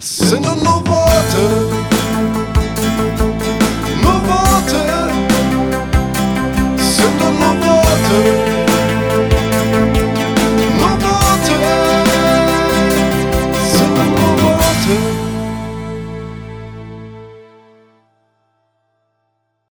Send a the more.